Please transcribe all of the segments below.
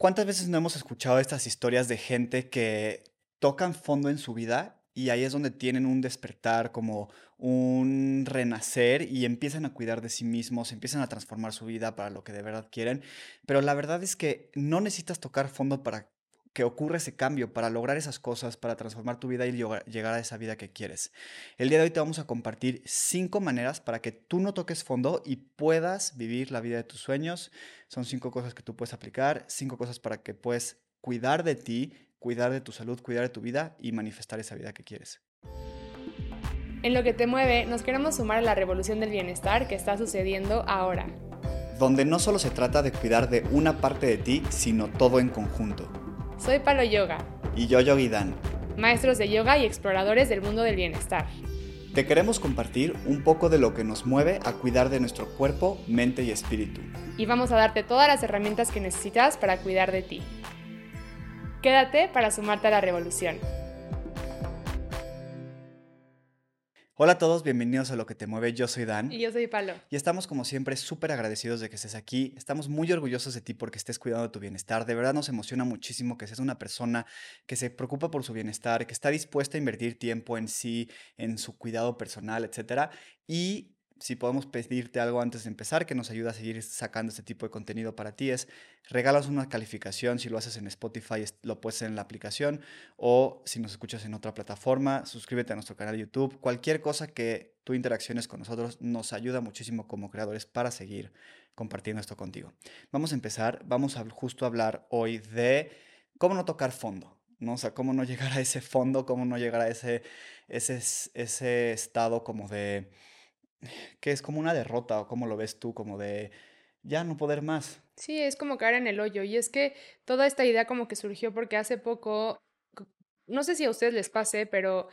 ¿Cuántas veces no hemos escuchado estas historias de gente que tocan fondo en su vida y ahí es donde tienen un despertar, como un renacer y empiezan a cuidar de sí mismos, empiezan a transformar su vida para lo que de verdad quieren? Pero la verdad es que no necesitas tocar fondo para que ocurra ese cambio, para lograr esas cosas, para transformar tu vida y llegar a esa vida que quieres. El día de hoy te vamos a compartir cinco maneras para que tú no toques fondo y puedas vivir la vida de tus sueños. Son cinco cosas que tú puedes aplicar, cinco cosas para que puedas cuidar de ti, cuidar de tu salud, cuidar de tu vida y manifestar esa vida que quieres. En lo que te mueve, nos queremos sumar a la revolución del bienestar que está sucediendo ahora. Donde no solo se trata de cuidar de una parte de ti, sino todo en conjunto. Soy Palo Yoga. Y yo Yogi Dan. Maestros de yoga y exploradores del mundo del bienestar. Te queremos compartir un poco de lo que nos mueve a cuidar de nuestro cuerpo, mente y espíritu. Y vamos a darte todas las herramientas que necesitas para cuidar de ti. Quédate para sumarte a la revolución. Hola a todos, bienvenidos a Lo que te mueve. Yo soy Dan. Y yo soy Palo. Y estamos como siempre súper agradecidos de que estés aquí. Estamos muy orgullosos de ti porque estés cuidando de tu bienestar. De verdad nos emociona muchísimo que seas una persona que se preocupa por su bienestar, que está dispuesta a invertir tiempo en sí, en su cuidado personal, etc. Y si podemos pedirte algo antes de empezar que nos ayude a seguir sacando este tipo de contenido para ti es regalas una calificación, si lo haces en Spotify lo puedes en la aplicación o si nos escuchas en otra plataforma, suscríbete a nuestro canal de YouTube, cualquier cosa que tú interacciones con nosotros nos ayuda muchísimo como creadores para seguir compartiendo esto contigo. Vamos a empezar, vamos a justo hablar hoy de cómo no tocar fondo. ¿no? O sea, cómo no llegar a ese fondo, cómo no llegar a ese, ese, ese estado como de, que es como una derrota o como lo ves tú, como de ya no poder más. Sí, es como caer en el hoyo. Y es que toda esta idea como que surgió porque hace poco, no sé si a ustedes les pase, pero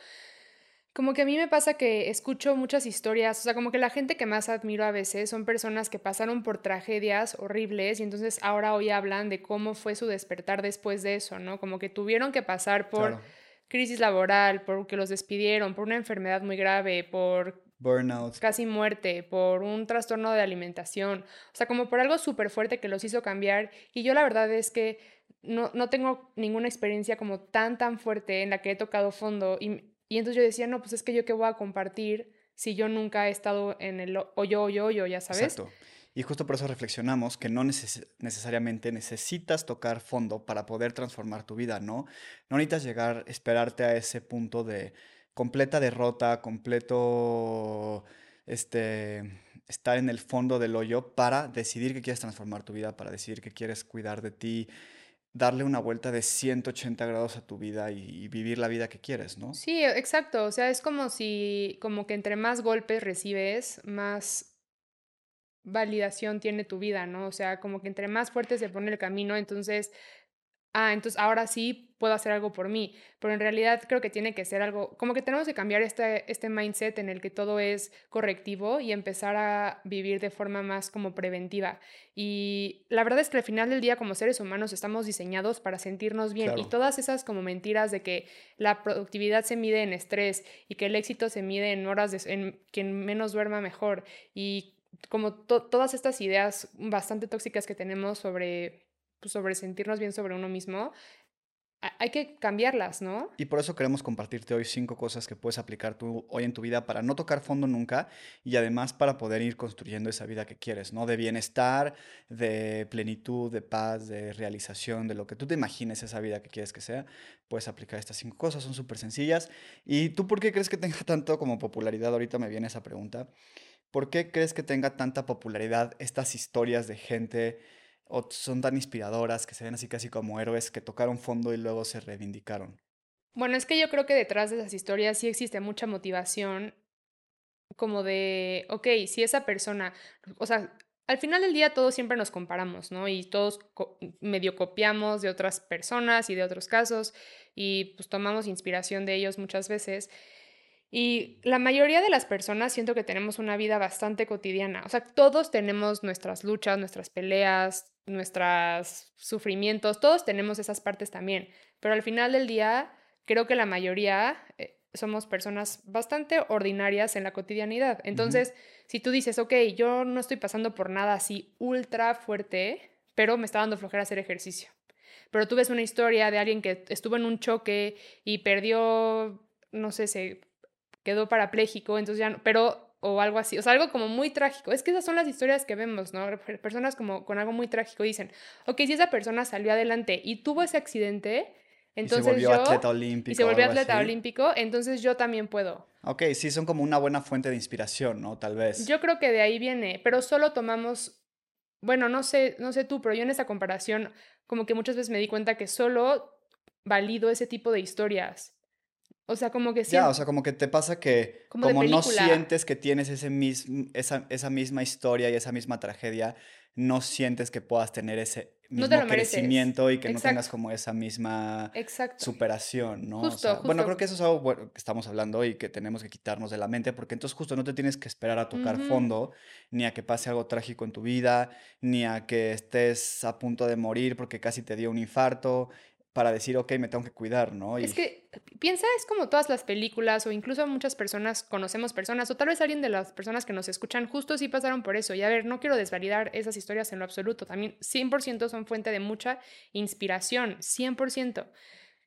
como que a mí me pasa que escucho muchas historias, o sea, como que la gente que más admiro a veces son personas que pasaron por tragedias horribles y entonces ahora hoy hablan de cómo fue su despertar después de eso, ¿no? Como que tuvieron que pasar por crisis laboral, por que los despidieron, por una enfermedad muy grave, por burnout. Casi muerte, por un trastorno de alimentación, o sea, como por algo súper fuerte que los hizo cambiar. Y yo la verdad es que no, no, tengo ninguna experiencia como tan, tan fuerte en la que he tocado fondo. Y, y entonces yo decía, no, pues es que yo qué voy a compartir si yo nunca he estado en el hoyo, hoyo, hoyo, ya sabes. Exacto. Y justo por eso reflexionamos que no necesariamente necesitas tocar fondo para poder transformar tu vida, ¿no? No necesitas llegar, esperarte a ese punto de completa derrota, completo este, estar en el fondo del hoyo para decidir que quieres transformar tu vida, para decidir que quieres cuidar de ti, darle una vuelta de 180 grados a tu vida y, vivir la vida que quieres, ¿no? Sí, exacto. O sea, es como si, como que entre más golpes recibes, más validación tiene tu vida, ¿no? O sea, como que entre más fuerte se pone el camino, entonces ah, entonces ahora sí puedo hacer algo por mí, pero en realidad creo que tiene que ser algo, como que tenemos que cambiar este, este mindset en el que todo es correctivo y empezar a vivir de forma más como preventiva. Y la verdad es que al final del día como seres humanos estamos diseñados para sentirnos bien y todas esas como mentiras de que la productividad se mide en estrés y que el éxito se mide en horas de, en quien menos duerma mejor y como todas estas ideas bastante tóxicas que tenemos sobre pues, sobre sentirnos bien sobre uno mismo, hay que cambiarlas, ¿no? Y por eso queremos compartirte hoy cinco cosas que puedes aplicar tú hoy en tu vida para no tocar fondo nunca y además para poder ir construyendo esa vida que quieres, ¿no? De bienestar, de plenitud, de paz, de realización, de lo que tú te imagines esa vida que quieres que sea, puedes aplicar estas cinco cosas, son súper sencillas. ¿Y tú por qué crees que tenga tanto como popularidad? Ahorita me viene esa pregunta. ¿Por qué crees que tenga tanta popularidad estas historias de gente o son tan inspiradoras que se ven así casi como héroes que tocaron fondo y luego se reivindicaron. Bueno, es que yo creo que detrás de esas historias sí existe mucha motivación como de, ok, si esa persona, o sea, al final del día todos siempre nos comparamos, ¿no? Y todos medio copiamos de otras personas y de otros casos y pues tomamos inspiración de ellos muchas veces. Y la mayoría de las personas siento que tenemos una vida bastante cotidiana. O sea, todos tenemos nuestras luchas, nuestras peleas, nuestros sufrimientos, todos tenemos esas partes también. Pero al final del día, creo que la mayoría eh, somos personas bastante ordinarias en la cotidianidad. Entonces, si tú dices, ok, yo no estoy pasando por nada así ultra fuerte, pero me está dando flojera hacer ejercicio. Pero tú ves una historia de alguien que estuvo en un choque y perdió, no sé, se quedó parapléjico, entonces ya no, pero o algo así, o sea, algo como muy trágico. Es que esas son las historias que vemos, ¿no? Personas como con algo muy trágico dicen, ok, si esa persona salió adelante y tuvo ese accidente, entonces y se volvió yo, atleta olímpico. Y se volvió atleta así. olímpico, entonces yo también puedo. Ok, sí, son como una buena fuente de inspiración, ¿no? Tal vez. Yo creo que de ahí viene, pero solo tomamos, bueno, no sé, no sé tú, pero yo en esa comparación, como que muchas veces me di cuenta que solo valido ese tipo de historias. O sea, como que Ya, o sea, como que te pasa que Como no sientes que tienes ese mismo, esa, esa misma historia y esa misma tragedia, no sientes que puedas tener ese No te mismo crecimiento y que no tengas como esa misma Exacto. superación, ¿no? O Justo, bueno, creo que eso es algo bueno que estamos hablando y que tenemos que quitarnos de la mente, porque entonces justo no te tienes que esperar a tocar fondo, ni a que pase algo trágico en tu vida, ni a que estés a punto de morir porque casi te dio un infarto, para decir, ok, me tengo que cuidar, ¿no? Es que piensa, es como todas las películas o incluso muchas personas conocemos personas o tal vez alguien de las personas que nos escuchan justo sí pasaron por eso. Y a ver, no quiero desvalidar esas historias en lo absoluto. También 100% son fuente de mucha inspiración, 100%.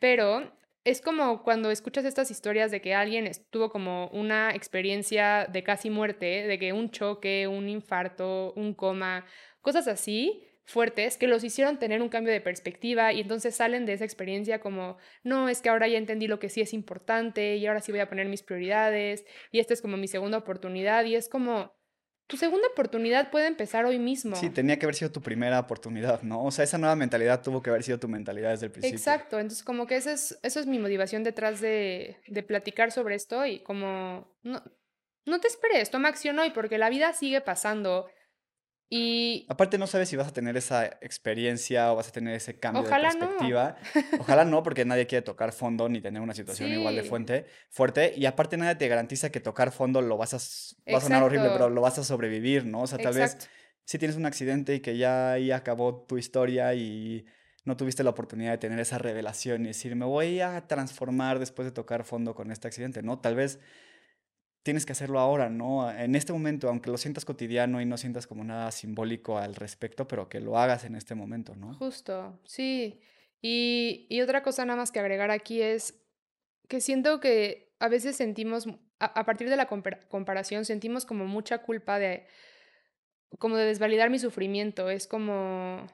Pero es como cuando escuchas estas historias de que alguien estuvo como una experiencia de casi muerte, de que un choque, un infarto, un coma, cosas así fuertes que los hicieron tener un cambio de perspectiva y entonces salen de esa experiencia como, no, es que ahora ya entendí lo que sí es importante y ahora sí voy a poner mis prioridades y esta es como mi segunda oportunidad y es como, tu segunda oportunidad puede empezar hoy mismo. sí, tenía que haber sido tu primera oportunidad, ¿no? O sea, esa nueva mentalidad tuvo que haber sido tu mentalidad desde el principio. Exacto, entonces como que esa es, eso es mi motivación detrás de, de platicar sobre esto y como, no, no te esperes, toma acción hoy porque la vida sigue pasando y Aparte no sabes si vas a tener esa experiencia o vas a tener ese cambio Ojalá de no. perspectiva. Ojalá no, porque nadie quiere tocar fondo ni tener una situación igual de Sí. fuerte. Y aparte nadie te garantiza que tocar fondo lo vas a... Va a sonar horrible, pero lo vas a sobrevivir, ¿no? O sea, tal vez si tienes un accidente y que ya ahí acabó tu historia y no tuviste la oportunidad de tener esa revelación y decir, me voy a transformar después de tocar fondo con este accidente, ¿no? Tal vez tienes que hacerlo ahora, ¿no? En este momento, aunque lo sientas cotidiano y no sientas como nada simbólico al respecto, pero que lo hagas en este momento, ¿no? justo, sí. Y, y otra cosa nada más que agregar aquí es que siento que a veces sentimos, a, a partir de la compara- comparación, sentimos como mucha culpa de, como de desvalidar mi sufrimiento. Es como,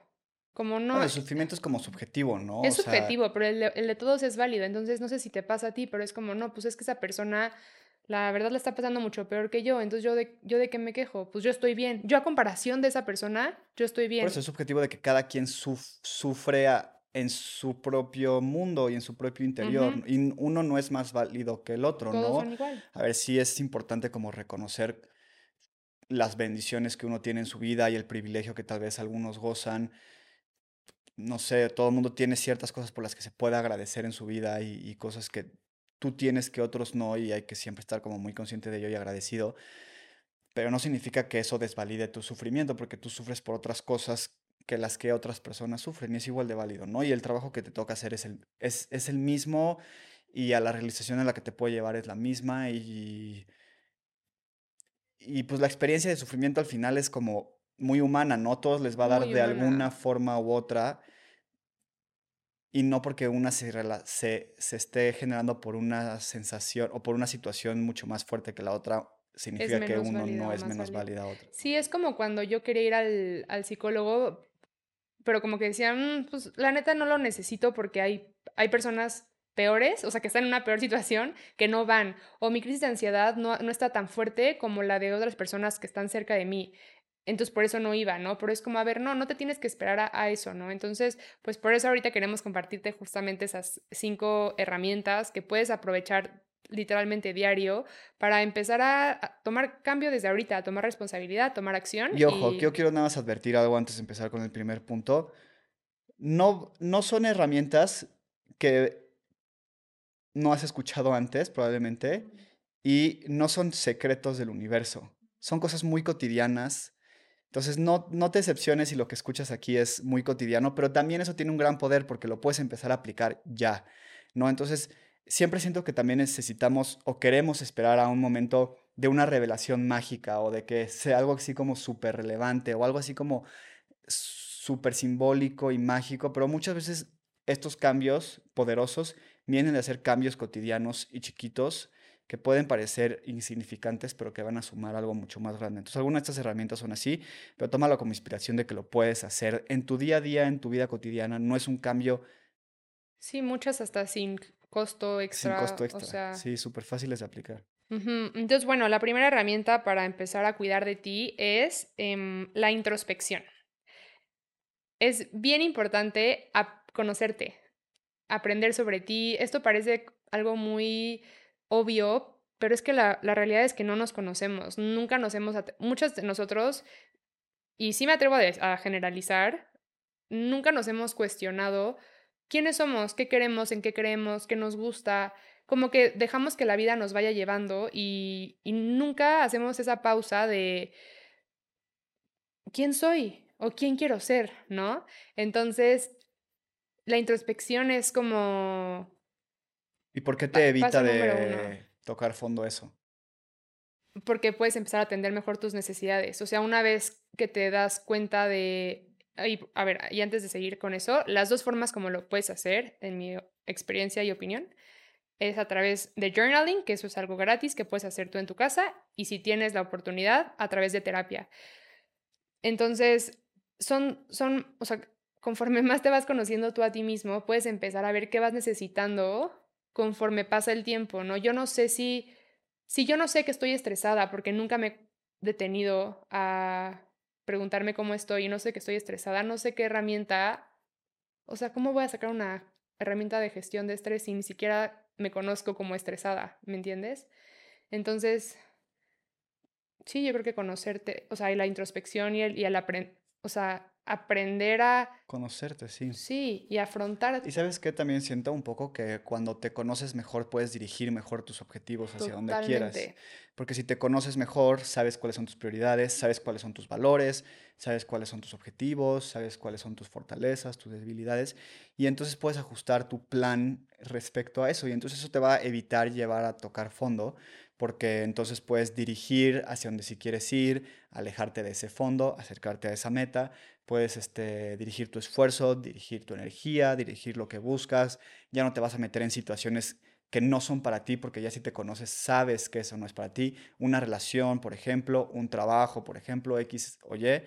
como no, Bueno, el sufrimiento es como subjetivo, ¿no? es O sea, subjetivo, pero el de, el de todos es válido. Entonces, no sé si te pasa a ti, pero es como, no, pues es que esa persona, la verdad, la está pasando mucho peor que yo. Entonces, ¿yo de, yo de qué me quejo? Pues yo estoy bien. Yo a comparación de esa persona, yo estoy bien. por eso es subjetivo de que cada quien suf- sufre a- en su propio mundo y en su propio interior. Y uno no es más válido que el otro, Todos ¿no? son igual. A ver, sí es importante como reconocer las bendiciones que uno tiene en su vida y el privilegio que tal vez algunos gozan. No sé, todo el mundo tiene ciertas cosas por las que se puede agradecer en su vida y, y cosas que tú tienes que otros no y hay que siempre estar como muy consciente de ello y agradecido. Pero no significa que eso desvalide tu sufrimiento porque tú sufres por otras cosas que las que otras personas sufren y es igual de válido, ¿no? Y el trabajo que te toca hacer es el, es, es el mismo y a la realización a la que te puede llevar es la misma y, y pues la experiencia de sufrimiento al final es como muy humana, ¿no? Todos les va a dar de alguna forma u otra y no porque una se, se, se esté generando por una sensación o por una situación mucho más fuerte que la otra, significa que uno válida no es menos válida. a otra. Sí, es como cuando yo quería ir al, al psicólogo, pero como que decían, "Mm, pues la neta no lo necesito porque hay, hay personas peores, o sea, que están en una peor situación, que no van. O mi crisis de ansiedad no, no está tan fuerte como la de otras personas que están cerca de mí. Entonces por eso no iba, ¿no? Pero es como, a ver, no, no te tienes que esperar a, a eso, ¿no? Entonces, pues por eso ahorita queremos compartirte justamente esas cinco herramientas que puedes aprovechar literalmente diario para empezar a, tomar cambio desde ahorita, a tomar responsabilidad, a tomar acción Y ojo, y yo quiero nada más advertir algo antes de empezar con el primer punto. No, no son herramientas que no has escuchado antes, probablemente, y no son secretos del universo. Son cosas muy cotidianas. Entonces, no, no te decepciones si lo que escuchas aquí es muy cotidiano, pero también eso tiene un gran poder porque lo puedes empezar a aplicar ya, ¿no? Entonces, siempre siento que también necesitamos o queremos esperar a un momento de una revelación mágica o de que sea algo así como súper relevante o algo así como súper simbólico y mágico, pero muchas veces estos cambios poderosos vienen de hacer cambios cotidianos y chiquitos que pueden parecer insignificantes, pero que van a sumar algo mucho más grande. Entonces, algunas de estas herramientas son así, pero tómalo como inspiración de que lo puedes hacer en tu día a día, en tu vida cotidiana. No es un cambio. Sí, muchas hasta sin costo extra. Sin costo extra. sí, súper fáciles de aplicar. Entonces, bueno, la primera herramienta para empezar a cuidar de ti es em, la introspección. Es bien importante conocerte, aprender sobre ti. Esto parece algo muy obvio, pero es que la, realidad es que no nos conocemos, nunca nos hemos, muchos de nosotros, y sí me atrevo a, generalizar, nunca nos hemos cuestionado quiénes somos, qué queremos, en qué creemos, qué nos gusta, como que dejamos que la vida nos vaya llevando y, y nunca hacemos esa pausa de quién soy o quién quiero ser, ¿no? Entonces, la introspección es como ¿Y por qué te evita de tocar fondo eso? Porque puedes empezar a atender mejor tus necesidades. O sea, una vez que te das cuenta de... a ver, y antes de seguir con eso, las dos formas como lo puedes hacer, en mi experiencia y opinión, es a través de journaling, que eso es algo gratis que puedes hacer tú en tu casa, y si tienes la oportunidad, a través de terapia. Entonces, son, son, o sea, conforme más te vas conociendo tú a ti mismo, puedes empezar a ver qué vas necesitando conforme pasa el tiempo, ¿no? Yo no sé si, si yo no sé que estoy estresada porque nunca me he detenido a preguntarme cómo estoy y no sé que estoy estresada, no sé qué herramienta, o sea, ¿cómo voy a sacar una herramienta de gestión de estrés si ni siquiera me conozco como estresada, ¿me entiendes? Entonces, sí, yo creo que conocerte, o sea, y la introspección y el, y el aprender, o sea, aprender a... Conocerte, sí. Sí, y afrontar. Y sabes que también siento un poco que cuando te conoces mejor puedes dirigir mejor tus objetivos hacia donde quieras. Porque si te conoces mejor, sabes cuáles son tus prioridades, sabes cuáles son tus valores, sabes cuáles son tus objetivos, sabes cuáles son tus fortalezas, tus debilidades, y entonces puedes ajustar tu plan respecto a eso, y entonces eso te va a evitar llevar a tocar fondo, porque entonces puedes dirigir hacia donde si quieres ir, alejarte de ese fondo, acercarte a esa meta, puedes este, dirigir tu esfuerzo, dirigir tu energía, dirigir lo que buscas, ya no te vas a meter en situaciones que no son para ti, porque ya si te conoces sabes que eso no es para ti. Una relación, por ejemplo, un trabajo, por ejemplo, X o Y.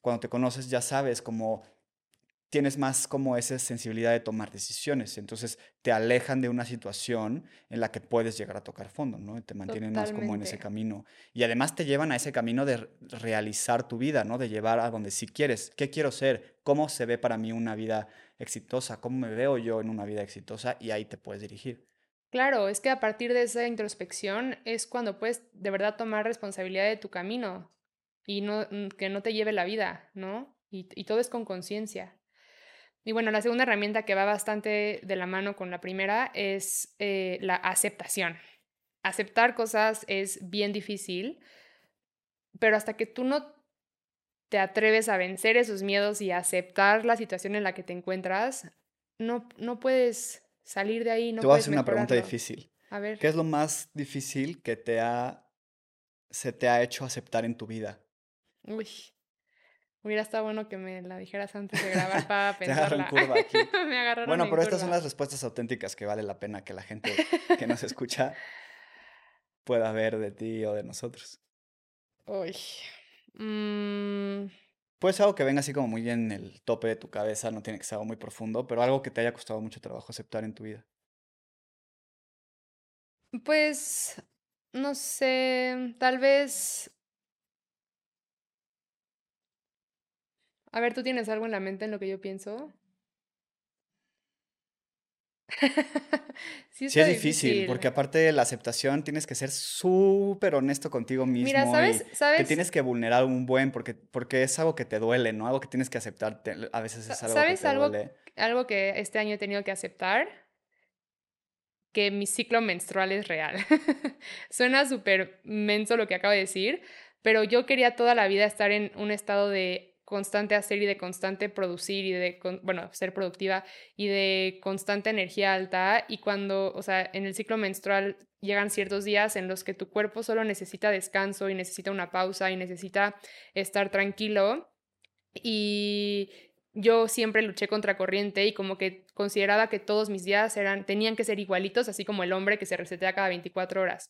Cuando te conoces ya sabes cómo tienes más como esa sensibilidad de tomar decisiones. Entonces te alejan de una situación en la que puedes llegar a tocar fondo, ¿no? Te mantienen más como en ese camino. Y además te llevan a ese camino de realizar tu vida, ¿no? De llevar a donde si quieres, ¿qué quiero ser? ¿Cómo se ve para mí una vida exitosa? ¿Cómo me veo yo en una vida exitosa? Y ahí te puedes dirigir. Claro, es que a partir de esa introspección es cuando puedes de verdad tomar responsabilidad de tu camino y no, que no te lleve la vida, ¿no? Y, y todo es con conciencia. Y bueno, la segunda herramienta que va bastante de la mano con la primera es eh, la aceptación. Aceptar cosas es bien difícil, pero hasta que tú no te atreves a vencer esos miedos y aceptar la situación en la que te encuentras, no, no puedes salir de ahí. No te voy a hacer una pregunta difícil. A ver. ¿Qué es lo más difícil que te ha, se te ha hecho aceptar en tu vida? Uy. Hubiera estado bueno que me la dijeras antes de grabar para pensarla. curva aquí. me agarraron Bueno, pero estas son las respuestas auténticas que vale la pena que la gente que nos escucha pueda ver de ti o de nosotros. Uy. Mm. Pues algo que venga así como muy en el tope de tu cabeza, no tiene que ser algo muy profundo, pero algo que te haya costado mucho trabajo aceptar en tu vida. Pues, no sé, tal vez A ver, ¿tú tienes algo en la mente en lo que yo pienso? sí, es difícil, porque aparte de la aceptación tienes que ser súper honesto contigo mismo. Mira, ¿sabes? ¿sabes? Que tienes que vulnerar un buen, porque, porque es algo que te duele, ¿no? Algo que tienes que aceptar. A veces es algo que te algo, duele. Algo que este año he tenido que aceptar, que mi ciclo menstrual es real. Suena súper menso lo que acabo de decir, pero yo quería toda la vida estar en un estado de constante hacer y de constante producir y de, bueno, ser productiva y de constante energía alta. Y cuando, o sea, en el ciclo menstrual llegan ciertos días en los que tu cuerpo solo necesita descanso y necesita una pausa y necesita estar tranquilo. Y yo siempre luché contra corriente y como que consideraba que todos mis días eran, tenían que ser igualitos, así como el hombre que se resetea cada 24 horas.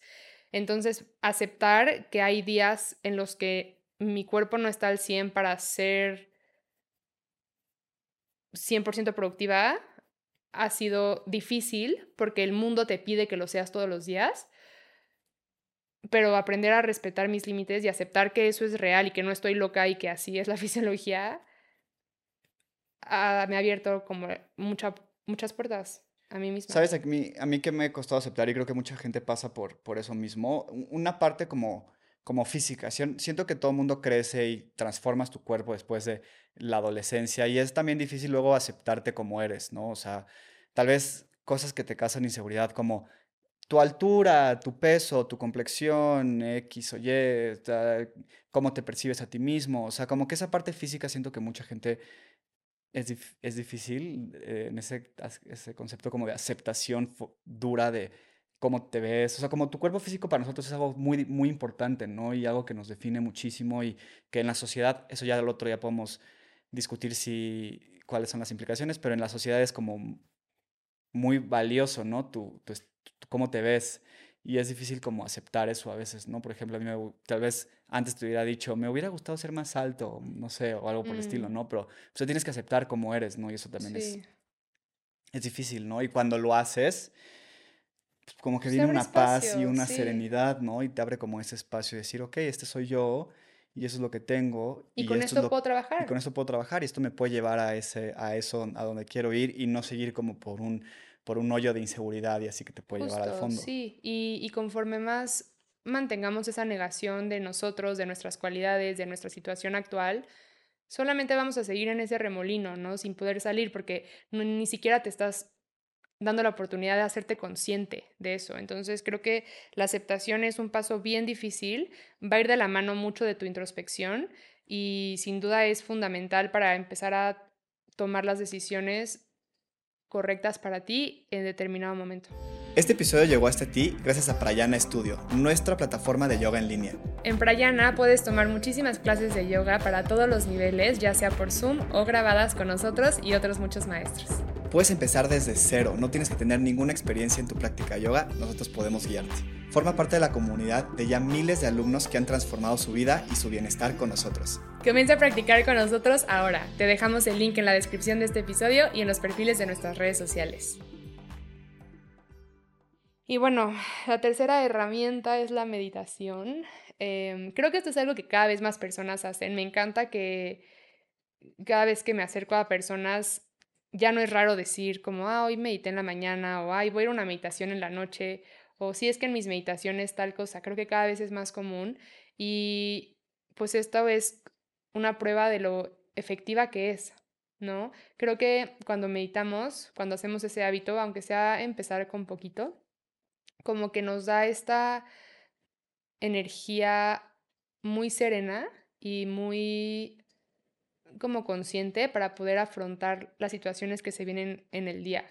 Entonces, aceptar que hay días en los que mi cuerpo no está al 100 para ser 100% productiva ha sido difícil porque el mundo te pide que lo seas todos los días, pero aprender a respetar mis límites y aceptar que eso es real y que no estoy loca y que así es la fisiología, me ha abierto como muchas puertas a mí misma. ¿Sabes? A mí, a mí que me costado aceptar y creo que mucha gente pasa por, por eso mismo. Una parte como, como física. Siento que todo el mundo crece y transformas tu cuerpo después de la adolescencia y es también difícil luego aceptarte como eres, ¿no? O sea, tal vez cosas que te causan inseguridad como tu altura, tu peso, tu complexión, X o Y, cómo te percibes a ti mismo. O sea, como que esa parte física siento que mucha gente es, es difícil eh, en ese, ese concepto como de aceptación dura de cómo te ves. O sea, como tu cuerpo físico para nosotros es algo muy, muy importante, ¿no? Y algo que nos define muchísimo y que en la sociedad, eso ya el otro día podemos discutir si cuáles son las implicaciones, pero en la sociedad es como muy valioso, ¿no? Tu, tu, cómo te ves. Y es difícil como aceptar eso a veces, ¿no? Por ejemplo, a mí me, tal vez antes te hubiera dicho, me hubiera gustado ser más alto, no sé, o algo por el estilo, mm. ¿no? Pero pues, tienes que aceptar como eres, ¿no? Y eso también es, es difícil, ¿no? Y cuando lo haces, como que viene una paz y una serenidad, ¿no? Y te abre como ese espacio de decir, ok, este soy yo y eso es lo que tengo. Y, con esto, puedo trabajar. Y con esto puedo trabajar y esto me puede llevar a, ese, a eso, a donde quiero ir y no seguir como por un por un hoyo de inseguridad y así que te puede llevar al fondo. Sí, y, y conforme más mantengamos esa negación de nosotros, de nuestras cualidades, de nuestra situación actual, solamente vamos a seguir en ese remolino, ¿no? Sin poder salir, porque ni siquiera te estás dando la oportunidad de hacerte consciente de eso. Entonces creo que la aceptación es un paso bien difícil, va a ir de la mano mucho de tu introspección y sin duda es fundamental para empezar a tomar las decisiones correctas para ti en determinado momento. Este episodio llegó hasta ti gracias a Prayana Studio, nuestra plataforma de yoga en línea. En Prayana puedes tomar muchísimas clases de yoga para todos los niveles, ya sea por Zoom o grabadas con nosotros y otros muchos maestros. Puedes empezar desde cero, no tienes que tener ninguna experiencia en tu práctica de yoga, nosotros podemos guiarte. Forma parte de la comunidad de ya miles de alumnos que han transformado su vida y su bienestar con nosotros. Comienza a practicar con nosotros ahora. Te dejamos el link en la descripción de este episodio y en los perfiles de nuestras redes sociales. Y bueno, la tercera herramienta es la meditación. Em, creo que esto es algo que cada vez más personas hacen. Me encanta que cada vez que me acerco a personas ya no es raro decir como, ah, hoy medité en la mañana o, ay, voy a ir a una meditación en la noche o si es que en mis meditaciones tal cosa, creo que cada vez es más común y pues esto es una prueba de lo efectiva que es, ¿no? Creo que cuando meditamos, cuando hacemos ese hábito, aunque sea empezar con poquito, como que nos da esta energía muy serena y muy como consciente para poder afrontar las situaciones que se vienen en el día,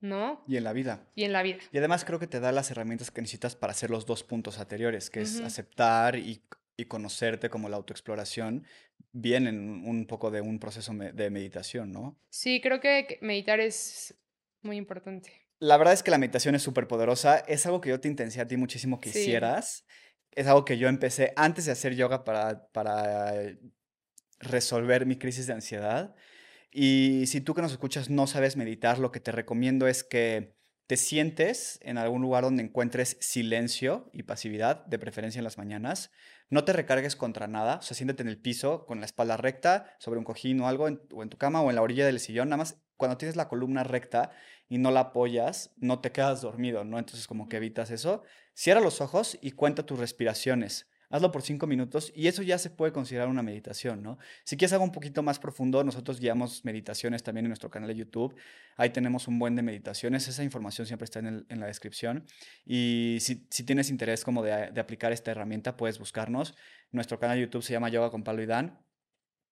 ¿no? Y en la vida. Y en la vida. Y además creo que te da las herramientas que necesitas para hacer los dos puntos anteriores, que es aceptar y, conocerte como la autoexploración, bien en un poco de un proceso de meditación, ¿no? Sí, creo que meditar es muy importante. La verdad es que la meditación es súper poderosa, es algo que yo te intensé a ti muchísimo que hicieras. Es algo que yo empecé antes de hacer yoga para, para resolver mi crisis de ansiedad. Y si tú que nos escuchas no sabes meditar, lo que te recomiendo es que te sientes en algún lugar donde encuentres silencio y pasividad, de preferencia en las mañanas. No te recargues contra nada, o sea, siéntate en el piso con la espalda recta, sobre un cojín o algo, o en tu cama o en la orilla del sillón. Nada más cuando tienes la columna recta y no la apoyas, no te quedas dormido, ¿no? Entonces como que evitas eso. Cierra los ojos y cuenta tus respiraciones. Hazlo por cinco minutos y eso ya se puede considerar una meditación, ¿no? Si quieres algo un poquito más profundo, nosotros guiamos meditaciones también en nuestro canal de YouTube. Ahí tenemos un buen de meditaciones. Esa información siempre está en, la descripción. Y si, tienes interés como de, de, aplicar esta herramienta, puedes buscarnos. Nuestro canal de YouTube se llama Yoga con Pablo y Dan.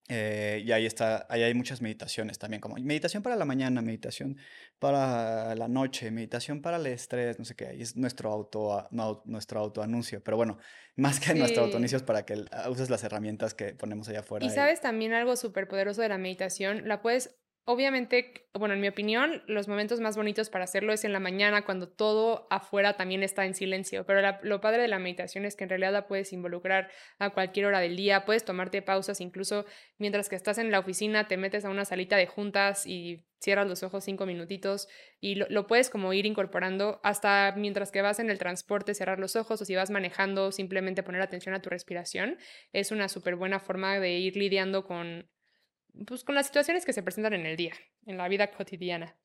Eh, y ahí está, ahí hay muchas meditaciones también, como meditación para la mañana, meditación para la noche, meditación para el estrés, no sé qué, ahí es nuestro auto, no, nuestro autoanuncio, pero bueno, más que nuestro autoanuncio es para que uses las herramientas que ponemos allá afuera. Y sabes también algo súper poderoso de la meditación, la puedes Obviamente, bueno, en mi opinión, los momentos más bonitos para hacerlo es en la mañana, cuando todo afuera también está en silencio. Pero lo padre de la meditación es que en realidad la puedes involucrar a cualquier hora del día, puedes tomarte pausas, incluso mientras que estás en la oficina, te metes a una salita de juntas y cierras los ojos cinco minutitos y lo, lo puedes como ir incorporando hasta mientras que vas en el transporte, cerrar los ojos o si vas manejando, simplemente poner atención a tu respiración. Es una súper buena forma de ir lidiando con pues, con las situaciones que se presentan en el día, en la vida cotidiana.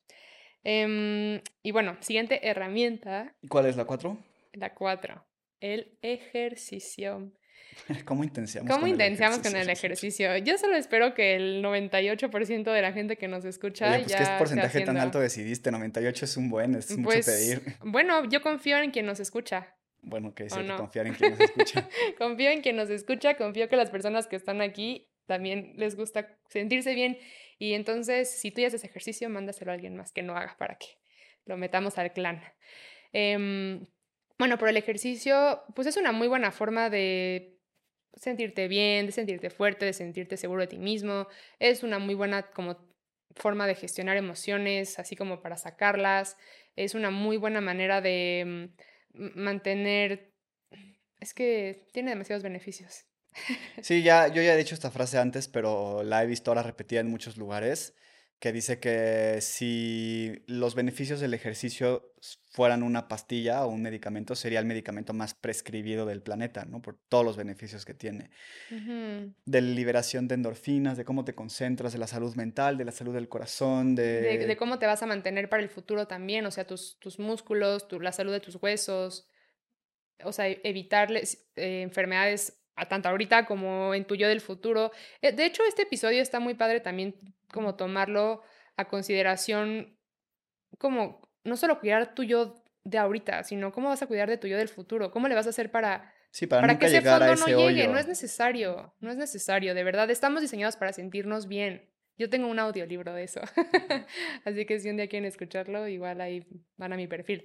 Em, y bueno, siguiente herramienta. ¿Cuál es la cuatro? La cuatro, el ejercicio. ¿Cómo intenciamos? ¿Cómo con intenciamos el con el ejercicio? Yo solo espero que el 98% de la gente que nos escucha Oye, pues ¿Qué porcentaje tan alto decidiste? 98 es un buen, es mucho pues, pedir. Bueno, yo confío en quien nos escucha. Bueno, que sí, confiar en quien nos escucha. confío en quien nos escucha, confío que las personas que están aquí también les gusta sentirse bien. Y entonces, si tú ya haces ejercicio, mándaselo a alguien más que no haga para que lo metamos al clan. Em, bueno, pero el ejercicio, pues es una muy buena forma de sentirte bien, de sentirte fuerte, de sentirte seguro de ti mismo. Es una muy buena como forma de gestionar emociones, así como para sacarlas. Es una muy buena manera de mm, mantener... Es que tiene demasiados beneficios. Sí, ya, yo ya he dicho esta frase antes, pero la he visto ahora repetida en muchos lugares, que dice que si los beneficios del ejercicio fueran una pastilla o un medicamento, sería el medicamento más prescribido del planeta, ¿no? Por todos los beneficios que tiene. De liberación de endorfinas, de cómo te concentras, de la salud mental, de la salud del corazón, de... De, cómo te vas a mantener para el futuro también, o sea, tus, tus músculos, tu, la salud de tus huesos, o sea, evitarles eh, enfermedades tanto ahorita como en tu yo del futuro. Eh, de hecho, este episodio está muy padre también como tomarlo a consideración como no solo cuidar tu yo de ahorita, sino cómo vas a cuidar de tu yo del futuro, cómo le vas a hacer para, sí, para, que ese fondo no llegue, no es necesario, no es necesario, de verdad, estamos diseñados para sentirnos bien. Yo tengo un audiolibro de eso, así que si un día quieren escucharlo, igual ahí van a mi perfil.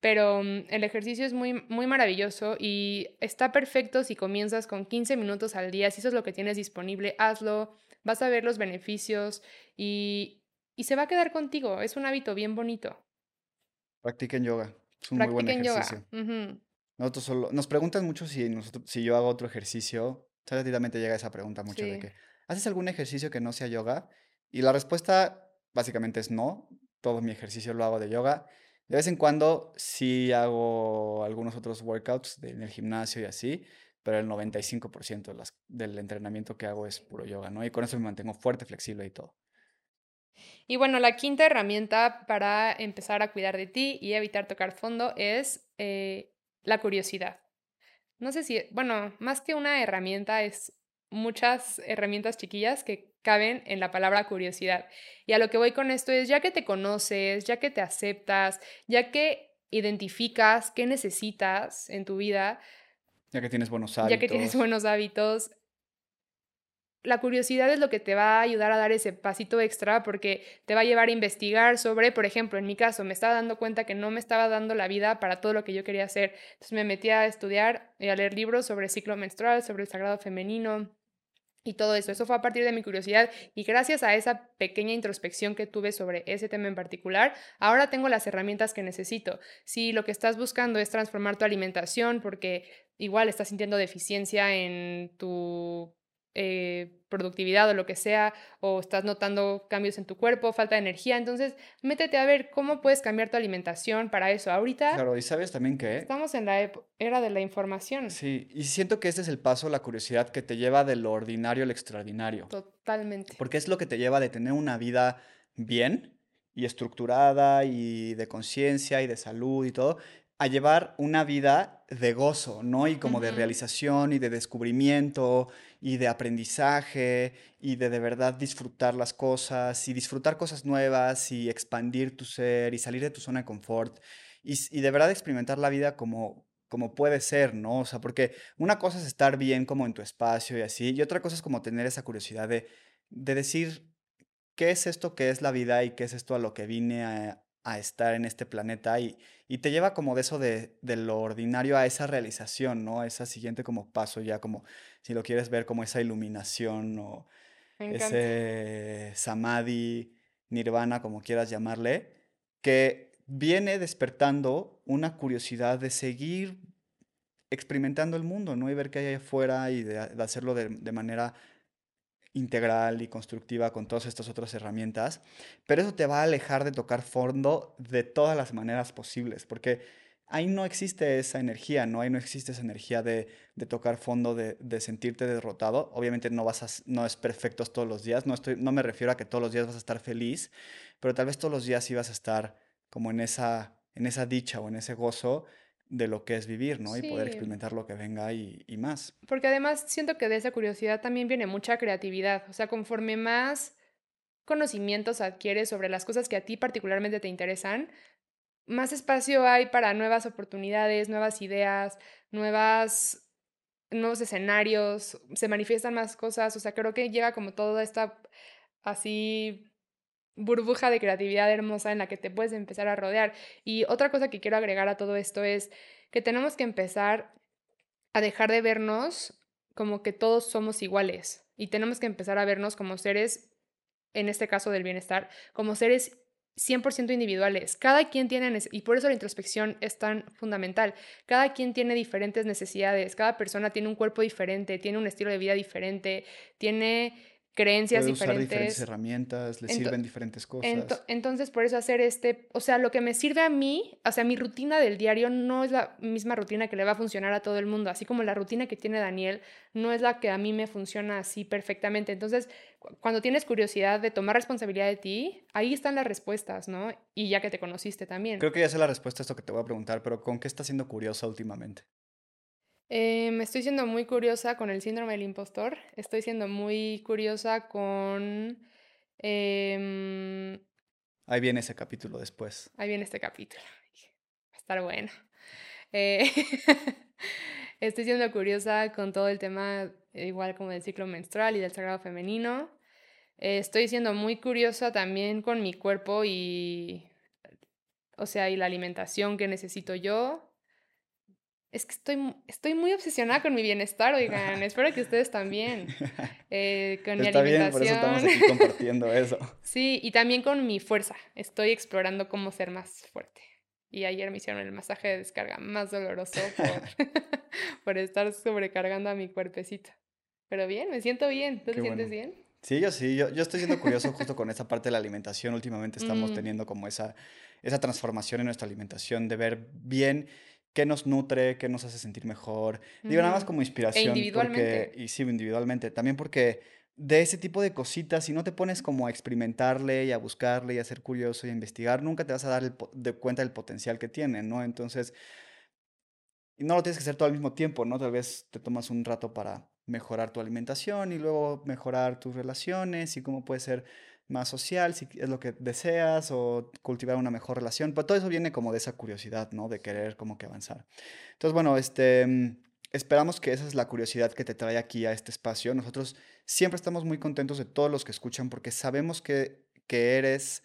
Pero mm, el ejercicio es muy, muy maravilloso y está perfecto si comienzas con 15 minutos al día. Si eso es lo que tienes disponible, hazlo. Vas a ver los beneficios y, y se va a quedar contigo. Es un hábito bien bonito. Practiquen yoga. Es un muy buen ejercicio. Nosotros solo, nos preguntan mucho si, nosotros, si yo hago otro ejercicio. Rápidamente llega esa pregunta mucho de que, ¿haces algún ejercicio que no sea yoga? Y la respuesta básicamente es no. Todo mi ejercicio lo hago de yoga. De vez en cuando sí hago algunos otros workouts en el gimnasio y así, pero el 95% de las, del entrenamiento que hago es puro yoga, ¿no? Y con eso me mantengo fuerte, flexible y todo. Y bueno, la quinta herramienta para empezar a cuidar de ti y evitar tocar fondo es eh, la curiosidad. No sé si, bueno, más que una herramienta es muchas herramientas chiquillas que caben en la palabra curiosidad. Y a lo que voy con esto es, ya que te conoces, ya que te aceptas, ya que identificas qué necesitas en tu vida, ya que tienes buenos hábitos. Ya que tienes buenos hábitos. La curiosidad es lo que te va a ayudar a dar ese pasito extra porque te va a llevar a investigar sobre, por ejemplo, en mi caso, me estaba dando cuenta que no me estaba dando la vida para todo lo que yo quería hacer. Entonces me metí a estudiar y a leer libros sobre ciclo menstrual, sobre el sagrado femenino, y todo eso. Eso fue a partir de mi curiosidad y gracias a esa pequeña introspección que tuve sobre ese tema en particular, ahora tengo las herramientas que necesito. Si lo que estás buscando es transformar tu alimentación porque igual estás sintiendo deficiencia en tu eh, productividad o lo que sea, o estás notando cambios en tu cuerpo, falta de energía, entonces métete a ver cómo puedes cambiar tu alimentación para eso. Ahorita... Claro, y sabes también que... Estamos en la era de la información. Sí, y siento que este es el paso, la curiosidad que te lleva de lo ordinario al extraordinario. Totalmente. Porque es lo que te lleva de tener una vida bien y estructurada y de conciencia y de salud y todo, a llevar una vida de gozo, ¿no? Y como de realización y de descubrimiento y de aprendizaje y de de verdad disfrutar las cosas y disfrutar cosas nuevas y expandir tu ser y salir de tu zona de confort y, y de verdad experimentar la vida como, como puede ser, ¿no? O sea, porque una cosa es estar bien como en tu espacio y así, y otra cosa es como tener esa curiosidad de, de decir, ¿qué es esto que es la vida y qué es esto a lo que vine a, a estar en este planeta? Y, y te lleva como de eso de, de, lo ordinario a esa realización, ¿no? A esa siguiente como paso ya, como si lo quieres ver como esa iluminación o ese samadhi, nirvana, como quieras llamarle, que viene despertando una curiosidad de seguir experimentando el mundo, ¿no? Y ver qué hay afuera y de, hacerlo de, de, manera integral y constructiva con todas estas otras herramientas. Pero eso te va a alejar de tocar fondo de todas las maneras posibles, porque ahí no existe esa energía, ¿no? Ahí no existe esa energía de, de tocar fondo, de, de, sentirte derrotado. Obviamente no, vas a, no es perfecto todos los días, no, estoy, no me refiero a que todos los días vas a estar feliz, pero tal vez todos los días sí vas a estar como en esa, en esa dicha o en ese gozo de lo que es vivir, ¿no? Sí. Y poder experimentar lo que venga y, y, más. Porque además siento que de esa curiosidad también viene mucha creatividad, o sea, conforme más conocimientos adquieres sobre las cosas que a ti particularmente te interesan, más espacio hay para nuevas oportunidades, nuevas ideas, nuevas nuevos escenarios, se manifiestan más cosas, o sea, creo que llega como toda esta así burbuja de creatividad hermosa en la que te puedes empezar a rodear. Y otra cosa que quiero agregar a todo esto es que tenemos que empezar a dejar de vernos como que todos somos iguales y tenemos que empezar a vernos como seres, en este caso del bienestar, como seres 100% individuales. Cada quien tiene, y por eso la introspección es tan fundamental, cada quien tiene diferentes necesidades, cada persona tiene un cuerpo diferente, tiene un estilo de vida diferente, tiene creencias Puede diferentes. Usar diferentes herramientas, le sirven diferentes cosas. Ento entonces, por eso hacer este, o sea, lo que me sirve a mí, o sea, mi rutina del diario no es la misma rutina que le va a funcionar a todo el mundo, así como la rutina que tiene Daniel no es la que a mí me funciona así perfectamente. Entonces, cuando tienes curiosidad de tomar responsabilidad de ti, ahí están las respuestas, ¿no? Y ya que te conociste también. Creo que ya sé la respuesta a esto que te voy a preguntar, pero ¿con qué estás siendo curiosa últimamente? Eh, me estoy siendo muy curiosa con el síndrome del impostor. Estoy siendo muy curiosa con... Eh, ahí viene ese capítulo después. Ahí viene este capítulo. Va a estar bueno. Eh, estoy siendo curiosa con todo el tema, igual como del ciclo menstrual y del sagrado femenino. Eh, estoy siendo muy curiosa también con mi cuerpo y... O sea, y la alimentación que necesito yo. Es que estoy, estoy muy obsesionada con mi bienestar, oigan. Espero que ustedes también. Eh, con Está mi bien, alimentación. por eso estamos aquí compartiendo eso. sí, y también con mi fuerza. Estoy explorando cómo ser más fuerte. Y ayer me hicieron el masaje de descarga más doloroso por, por estar sobrecargando a mi cuerpecito. Pero bien, me siento bien. ¿Tú Qué te bueno. sientes bien? Sí, yo sí. Yo, yo estoy siendo curioso justo con esa parte de la alimentación. Últimamente estamos Mm. teniendo como esa, esa transformación en nuestra alimentación de ver bien qué nos nutre, qué nos hace sentir mejor. Digo, nada más Ujú. como E inspiración. Porque, individualmente. y sí, individualmente. También porque de ese tipo de cositas, si no te pones como a experimentarle y a buscarle y a ser curioso y a investigar, nunca te vas a dar el de cuenta del potencial que tiene, ¿no? Entonces, no lo tienes que hacer todo al mismo tiempo, ¿no? Tal vez te tomas un rato para mejorar tu alimentación y luego mejorar tus relaciones y cómo puede ser más social, si es lo que deseas, o cultivar una mejor relación. Pero todo eso viene como de esa curiosidad, ¿no? De querer como que avanzar. Entonces, bueno, este, mm, esperamos que esa es la curiosidad que te trae aquí a este espacio. Nosotros siempre estamos muy contentos de todos los que escuchan porque sabemos que, que eres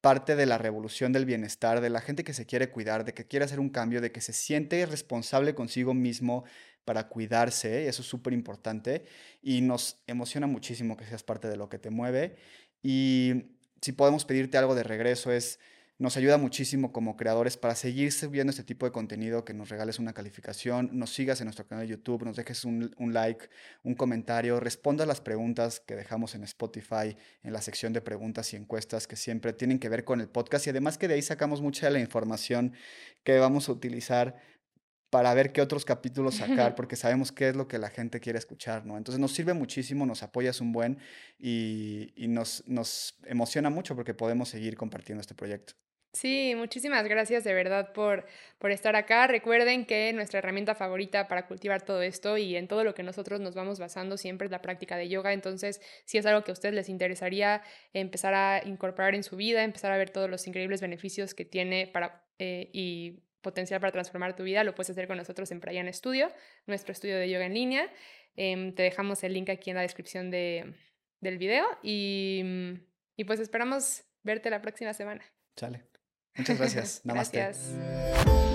parte de la revolución del bienestar, de la gente que se quiere cuidar, de que quiere hacer un cambio, de que se siente responsable consigo mismo para cuidarse, eso es súper importante, y nos emociona muchísimo que seas parte de lo que te mueve. Y si podemos pedirte algo de regreso es, nos ayuda muchísimo como creadores para seguir subiendo este tipo de contenido, que nos regales una calificación, nos sigas en nuestro canal de YouTube, nos dejes un, un like, un comentario, respondas las preguntas que dejamos en Spotify, en la sección de preguntas y encuestas que siempre tienen que ver con el podcast y además que de ahí sacamos mucha de la información que vamos a utilizar para ver qué otros capítulos sacar, porque sabemos qué es lo que la gente quiere escuchar, ¿no? Entonces nos sirve muchísimo, nos apoyas un buen y, y nos, nos emociona mucho porque podemos seguir compartiendo este proyecto. Sí, muchísimas gracias de verdad por, por estar acá. Recuerden que nuestra herramienta favorita para cultivar todo esto y en todo lo que nosotros nos vamos basando siempre es la práctica de yoga. Entonces, si es algo que a ustedes les interesaría empezar a incorporar en su vida, empezar a ver todos los increíbles beneficios que tiene para, eh, y potencial para transformar tu vida, lo puedes hacer con nosotros en Prayan Studio, nuestro estudio de yoga en línea. Em, te dejamos el link aquí en la descripción de, del video y, y pues esperamos verte la próxima semana. Chale. Muchas gracias. Namaste. Gracias.